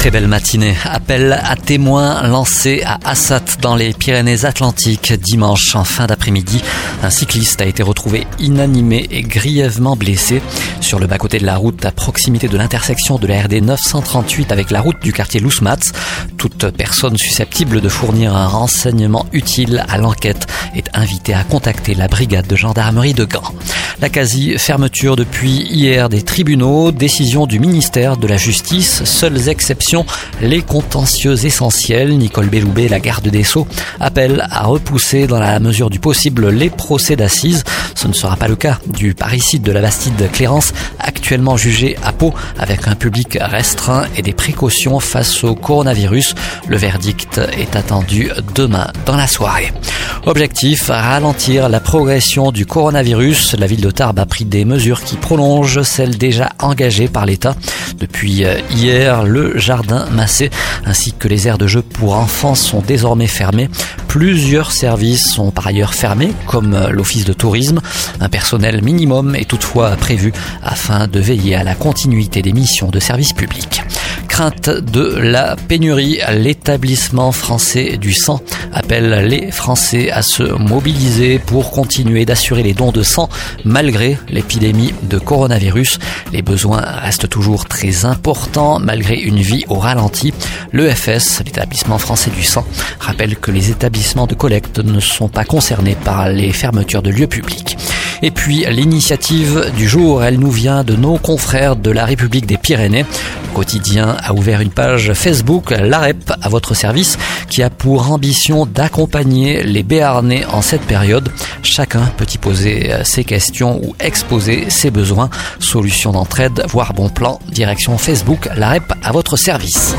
Très belle matinée. Appel à témoins lancé à Assat dans les Pyrénées-Atlantiques dimanche en fin d'après-midi. Un cycliste a été retrouvé inanimé et grièvement blessé sur le bas-côté de la route à proximité de l'intersection de la RD 938 avec la route du quartier Lousmats. Toute personne susceptible de fournir un renseignement utile à l'enquête est invitée à contacter la brigade de gendarmerie de Gand. La quasi-fermeture depuis hier des tribunaux, décision du ministère de la Justice, seules exceptions, les contentieux essentiels. Nicole Belloubet, la garde des Sceaux, appelle à repousser dans la mesure du possible les procès d'assises. Ce ne sera pas le cas du parricide de la Bastide Clérance, jugé à Pau avec un public restreint et des précautions face au coronavirus. Le verdict est attendu demain dans la soirée. Objectif, ralentir la progression du coronavirus. La ville de Tarbes a pris des mesures qui prolongent celles déjà engagées par l'État. Depuis hier, le jardin Massé ainsi que les aires de jeu pour enfants sont désormais fermés. Plusieurs services sont par ailleurs fermés, comme euh, l'office de tourisme. Un personnel minimum est toutefois prévu afin de veiller à la continuité des missions de service public de la pénurie, l'établissement français du sang appelle les Français à se mobiliser pour continuer d'assurer les dons de sang malgré l'épidémie de coronavirus. Les besoins restent toujours très importants malgré une vie au ralenti. L'EFS, l'établissement français du sang, rappelle que les établissements de collecte ne sont pas concernés par les fermetures de lieux publics. Et puis l'initiative du jour, elle nous vient de nos confrères de la République des Pyrénées. Le quotidien a ouvert une page Facebook, l'AREP, à votre service, qui a pour ambition d'accompagner les Béarnais en cette période. Chacun peut y poser ses questions ou exposer ses besoins. Solutions d'entraide, voire bon plan, direction Facebook, l'AREP à votre service.